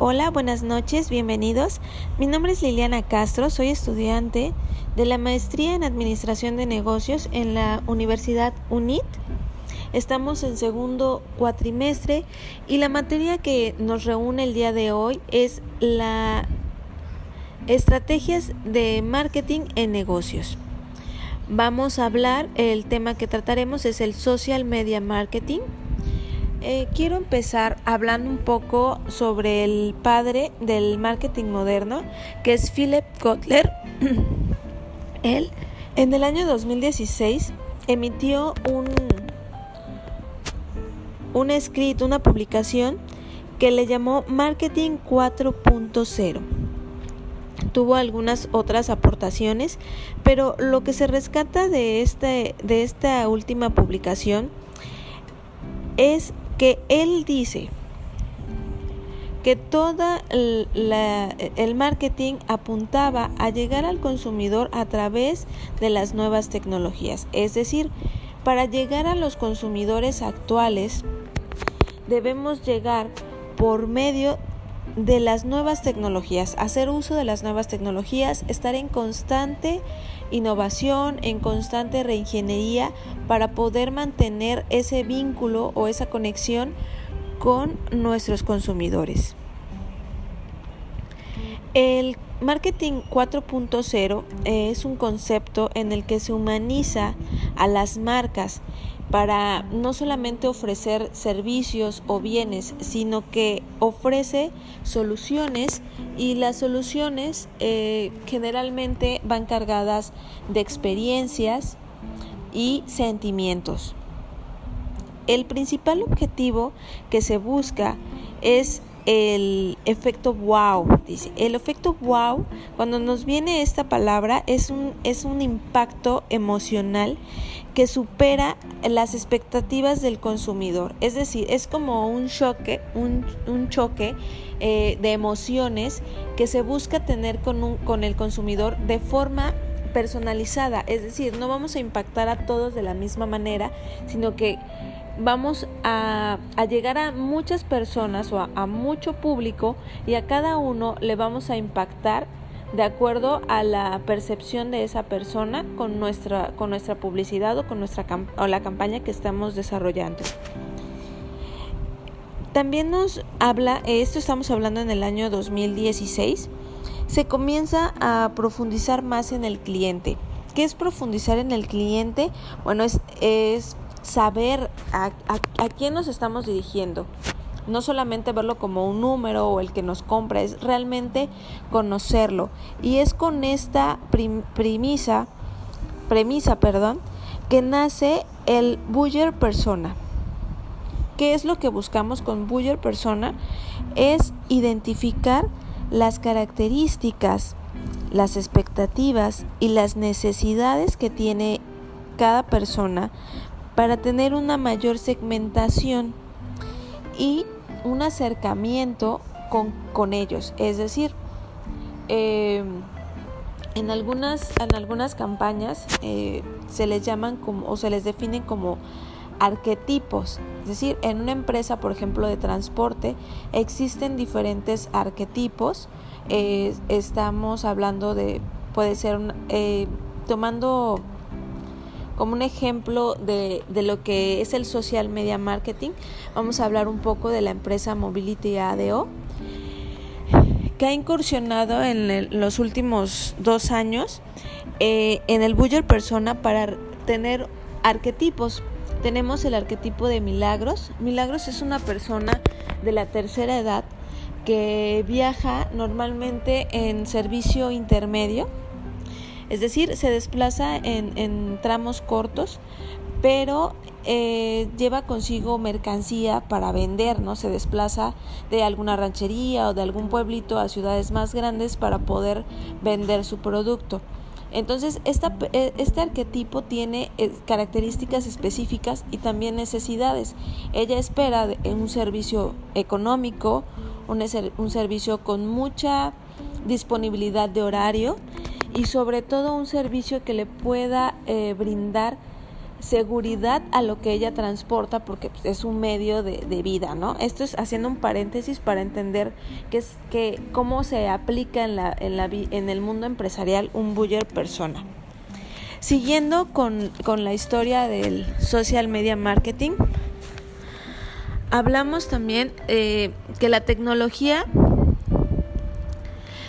Hola, buenas noches, bienvenidos. Mi nombre es Liliana Castro, soy estudiante de la maestría en Administración de Negocios en la Universidad UNIT. Estamos en segundo cuatrimestre y la materia que nos reúne el día de hoy es la estrategias de marketing en negocios. Vamos a hablar, el tema que trataremos es el social media marketing. Eh, quiero empezar hablando un poco sobre el padre del marketing moderno, que es Philip Kotler. Él, en el año 2016, emitió un, un escrito, una publicación que le llamó Marketing 4.0 tuvo algunas otras aportaciones, pero lo que se rescata de, este, de esta última publicación es que él dice que todo el marketing apuntaba a llegar al consumidor a través de las nuevas tecnologías. Es decir, para llegar a los consumidores actuales debemos llegar por medio de las nuevas tecnologías, hacer uso de las nuevas tecnologías, estar en constante innovación, en constante reingeniería para poder mantener ese vínculo o esa conexión con nuestros consumidores. El marketing 4.0 es un concepto en el que se humaniza a las marcas para no solamente ofrecer servicios o bienes, sino que ofrece soluciones y las soluciones eh, generalmente van cargadas de experiencias y sentimientos. El principal objetivo que se busca es el efecto wow, dice. El efecto wow, cuando nos viene esta palabra, es un, es un impacto emocional que supera las expectativas del consumidor. Es decir, es como un choque, un, un choque eh, de emociones que se busca tener con, un, con el consumidor de forma personalizada. Es decir, no vamos a impactar a todos de la misma manera, sino que vamos a, llegar a muchas personas o a, mucho público y a cada uno le vamos a impactar de acuerdo a la percepción de esa persona con nuestra, con nuestra publicidad o con nuestra o la campaña que estamos desarrollando. También nos habla, esto estamos hablando en el año 2016, se comienza a profundizar más en el cliente. ¿Qué es profundizar en el cliente? Bueno, es, es saber a, quién nos estamos dirigiendo. No solamente verlo como un número o el que nos compra, es realmente conocerlo. Y es con esta premisa, premisa perdón, que nace el Buyer Persona. ¿Qué es lo que buscamos con Buyer Persona? Es identificar las características, las expectativas y las necesidades que tiene cada persona para tener una mayor segmentación y un acercamiento con, ellos. Es decir, eh, en, algunas, en algunas campañas eh, se les llaman como o se les definen como arquetipos. Es decir, en una empresa, por ejemplo, de transporte, existen diferentes arquetipos. Eh, estamos hablando de, puede ser, tomando como un ejemplo de, de, lo que es el social media marketing, vamos a hablar un poco de la empresa Mobility ADO, que ha incursionado en los últimos dos años eh, en el Buyer Persona para tener arquetipos. Tenemos el arquetipo de Milagros. Milagros es una persona de la tercera edad que viaja normalmente en servicio intermedio es decir, se desplaza en, tramos cortos, pero eh, lleva consigo mercancía para vender, ¿no? Se desplaza de alguna ranchería o de algún pueblito a ciudades más grandes para poder vender su producto. Entonces, eh, este arquetipo tiene eh, características específicas y también necesidades. Ella espera un servicio económico, un servicio con mucha disponibilidad de horario y sobre todo un servicio que le pueda eh, brindar seguridad a lo que ella transporta porque pues, es un medio de, vida, ¿no? Esto es haciendo un paréntesis para entender que es que cómo se aplica en, la, en, la, en el mundo empresarial un buyer persona. Siguiendo con, con la historia del social media marketing, hablamos también eh, que la tecnología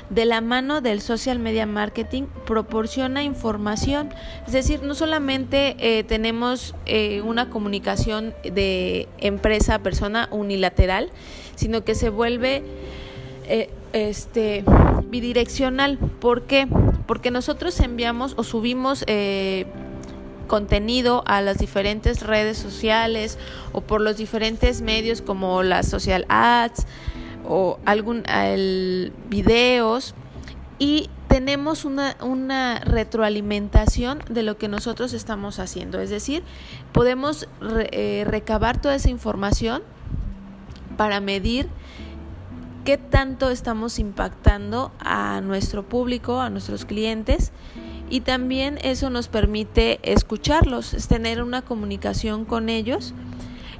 de la mano del social media marketing proporciona información. Es decir, no solamente eh, tenemos eh, una comunicación de empresa a persona unilateral, sino que se vuelve eh, este bidireccional. ¿Por qué? Porque nosotros enviamos o subimos contenido a las diferentes redes sociales o por los diferentes medios como las social ads, o algún el, videos y tenemos una, una, retroalimentación de lo que nosotros estamos haciendo. Es decir, podemos eh, recabar toda esa información para medir qué tanto estamos impactando a nuestro público, a nuestros clientes y también eso nos permite escucharlos, es tener una comunicación con ellos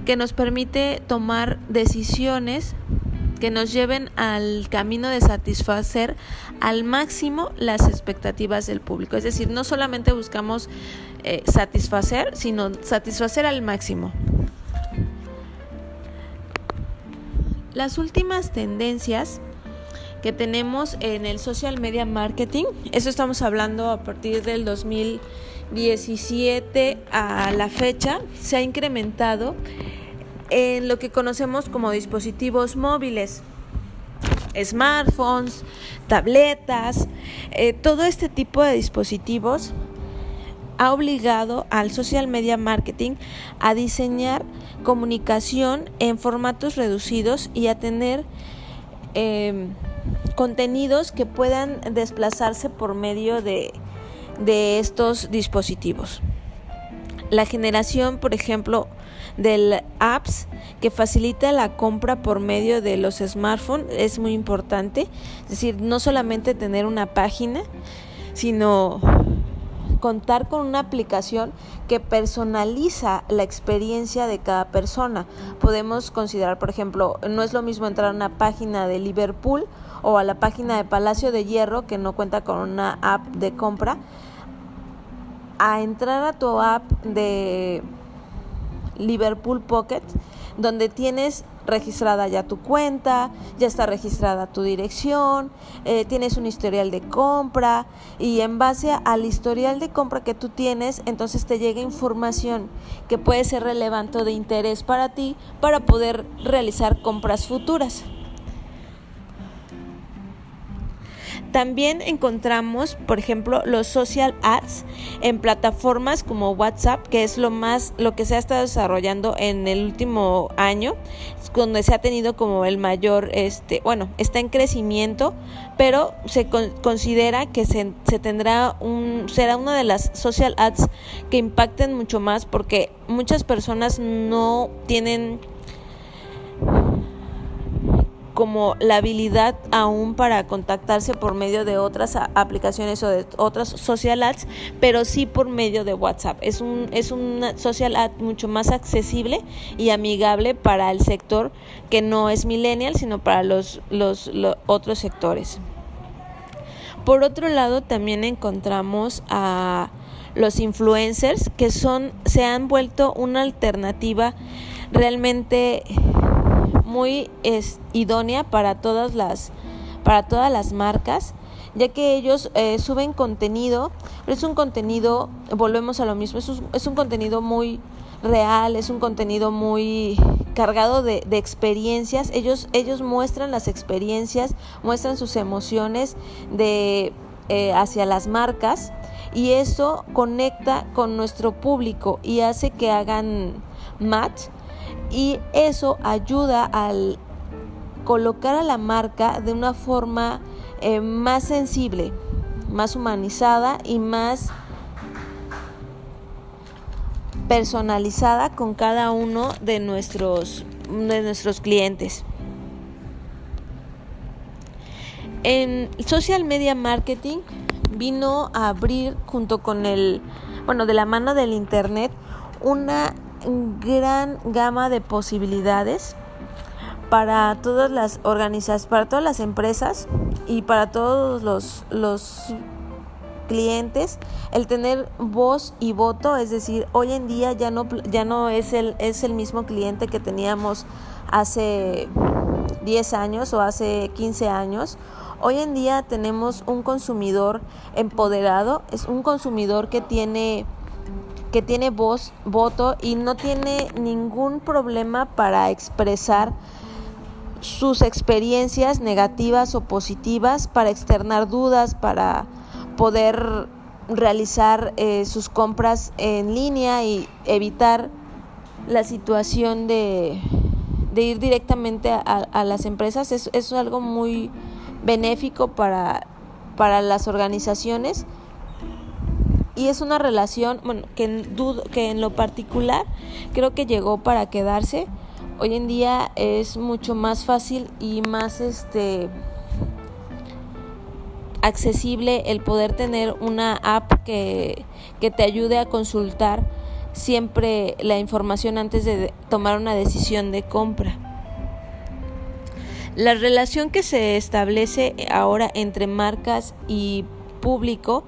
que nos permite tomar decisiones que nos lleven al camino de satisfacer al máximo las expectativas del público. Es decir, no solamente buscamos eh, satisfacer, sino satisfacer al máximo. Las últimas tendencias que tenemos en el social media marketing, eso estamos hablando a partir del 2017 a la fecha, se ha incrementado en lo que conocemos como dispositivos móviles, smartphones, tabletas, eh, todo este tipo de dispositivos ha obligado al social media marketing a diseñar comunicación en formatos reducidos y a tener em, contenidos que puedan desplazarse por medio de, de estos dispositivos. La generación, por ejemplo, del apps que facilita la compra por medio de los smartphones es muy importante. Es decir, no solamente tener una página, sino contar con una aplicación que personaliza la experiencia de cada persona. Podemos considerar, por ejemplo, no es lo mismo entrar a una página de Liverpool o a la página de Palacio de Hierro que no cuenta con una app de compra, a entrar a tu app de Liverpool Pocket, donde tienes registrada ya tu cuenta, ya está registrada tu dirección, eh, tienes un historial de compra y en base al historial de compra que tú tienes, entonces te llega información que puede ser relevante o de interés para ti para poder realizar compras futuras. También encontramos, por ejemplo, los social ads en plataformas como WhatsApp, que es lo más lo que se ha estado desarrollando en el último año, donde se ha tenido como el mayor este, bueno, está en crecimiento, pero se considera que se, se tendrá un será una de las social ads que impacten mucho más porque muchas personas no tienen como la habilidad aún para contactarse por medio de otras aplicaciones o de otras social ads, pero sí por medio de WhatsApp. Es un es una social ad mucho más accesible y amigable para el sector que no es millennial, sino para los, los, los otros sectores. Por otro lado, también encontramos a los influencers que son se han vuelto una alternativa realmente muy es, idónea para todas las para todas las marcas ya que ellos eh, suben contenido pero es un contenido volvemos a lo mismo es un, es un contenido muy real es un contenido muy cargado de, de, experiencias. Ellos ellos muestran las experiencias muestran sus emociones de eh, hacia las marcas y eso conecta con nuestro público y hace que hagan match y eso ayuda al colocar a la marca de una forma eh, más sensible, más humanizada y más personalizada con cada uno de nuestros, de nuestros clientes. En social media marketing vino a abrir junto con el, bueno, de la mano del internet, una gran gama de posibilidades para todas las organizaciones, para todas las empresas y para todos los, los clientes el tener voz y voto, es decir, hoy en día ya no ya no es el es el mismo cliente que teníamos hace 10 años o hace 15 años. Hoy en día tenemos un consumidor empoderado, es un consumidor que tiene que tiene voz, voto y no tiene ningún problema para expresar sus experiencias negativas o positivas, para externar dudas, para poder realizar eh, sus compras en línea y evitar la situación de, de ir directamente a, las empresas. Es, es, algo muy benéfico para, para las organizaciones y es una relación bueno, que, en, dudo, que en lo particular creo que llegó para quedarse. Hoy en día es mucho más fácil y más este accesible el poder tener una app que, que te ayude a consultar siempre la información antes de tomar una decisión de compra. La relación que se establece ahora entre marcas y público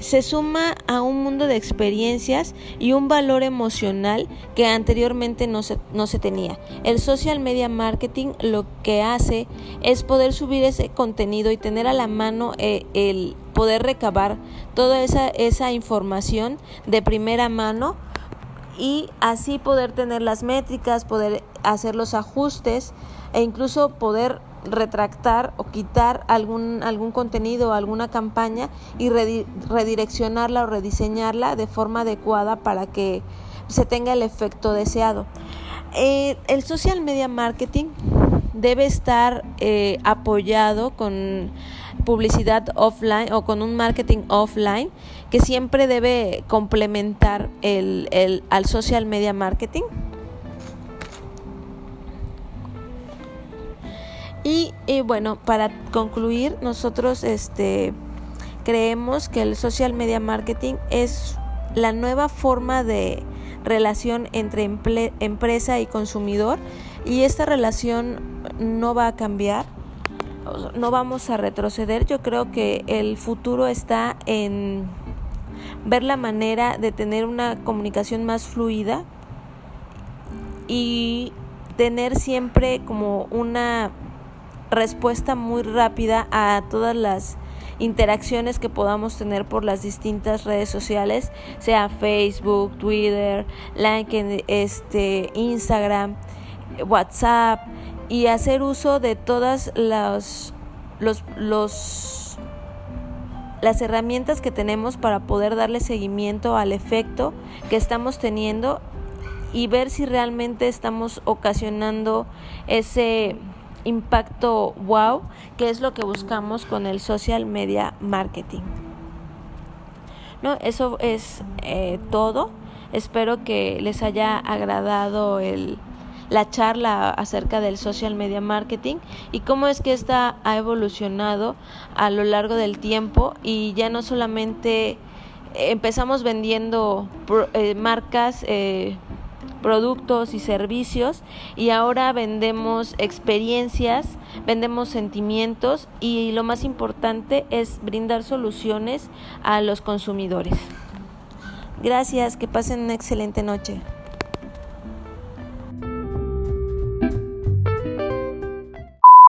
se suma a un mundo de experiencias y un valor emocional que anteriormente no se, no se tenía. El social media marketing lo que hace es poder subir ese contenido y tener a la mano eh, el poder recabar toda esa, esa información de primera mano y así poder tener las métricas, poder hacer los ajustes e incluso poder retractar o quitar algún, algún contenido o alguna campaña y redireccionarla o rediseñarla de forma adecuada para que se tenga el efecto deseado. Eh, el social media marketing debe estar eh, apoyado con publicidad offline o con un marketing offline que siempre debe complementar el, el, al social media marketing. Y, bueno, para concluir, nosotros este, creemos que el social media marketing es la nueva forma de relación entre empresa y consumidor y esta relación no va a cambiar, no vamos a retroceder. Yo creo que el futuro está en ver la manera de tener una comunicación más fluida y tener siempre como una respuesta muy rápida a todas las interacciones que podamos tener por las distintas redes sociales, sea Facebook, Twitter, LinkedIn, este, Instagram, WhatsApp y hacer uso de todas las los, los las herramientas que tenemos para poder darle seguimiento al efecto que estamos teniendo y ver si realmente estamos ocasionando ese impacto wow, que es lo que buscamos con el social media marketing. No, eso es eh, todo. Espero que les haya agradado el, la charla acerca del social media marketing y cómo es que esta ha evolucionado a lo largo del tiempo y ya no solamente empezamos vendiendo eh, marcas eh, productos y servicios y ahora vendemos experiencias, vendemos sentimientos y lo más importante es brindar soluciones a los consumidores. Gracias, que pasen una excelente noche.